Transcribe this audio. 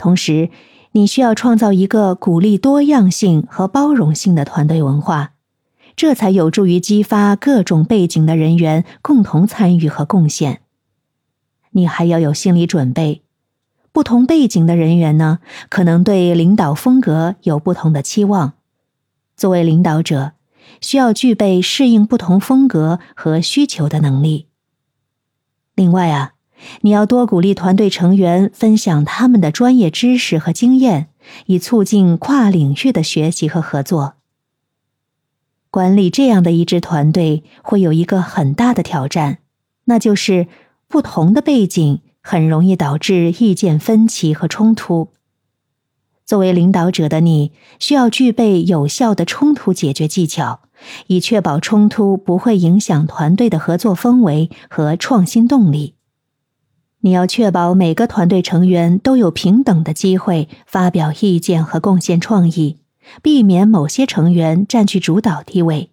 同时，你需要创造一个鼓励多样性和包容性的团队文化，这才有助于激发各种背景的人员共同参与和贡献。你还要有心理准备，不同背景的人员呢，可能对领导风格有不同的期望。作为领导者，需要具备适应不同风格和需求的能力。另外啊。你要多鼓励团队成员分享他们的专业知识和经验，以促进跨领域的学习和合作。管理这样的一支团队会有一个很大的挑战，那就是不同的背景很容易导致意见分歧和冲突。作为领导者的你，需要具备有效的冲突解决技巧，以确保冲突不会影响团队的合作氛围和创新动力。你要确保每个团队成员都有平等的机会发表意见和贡献创意，避免某些成员占据主导地位。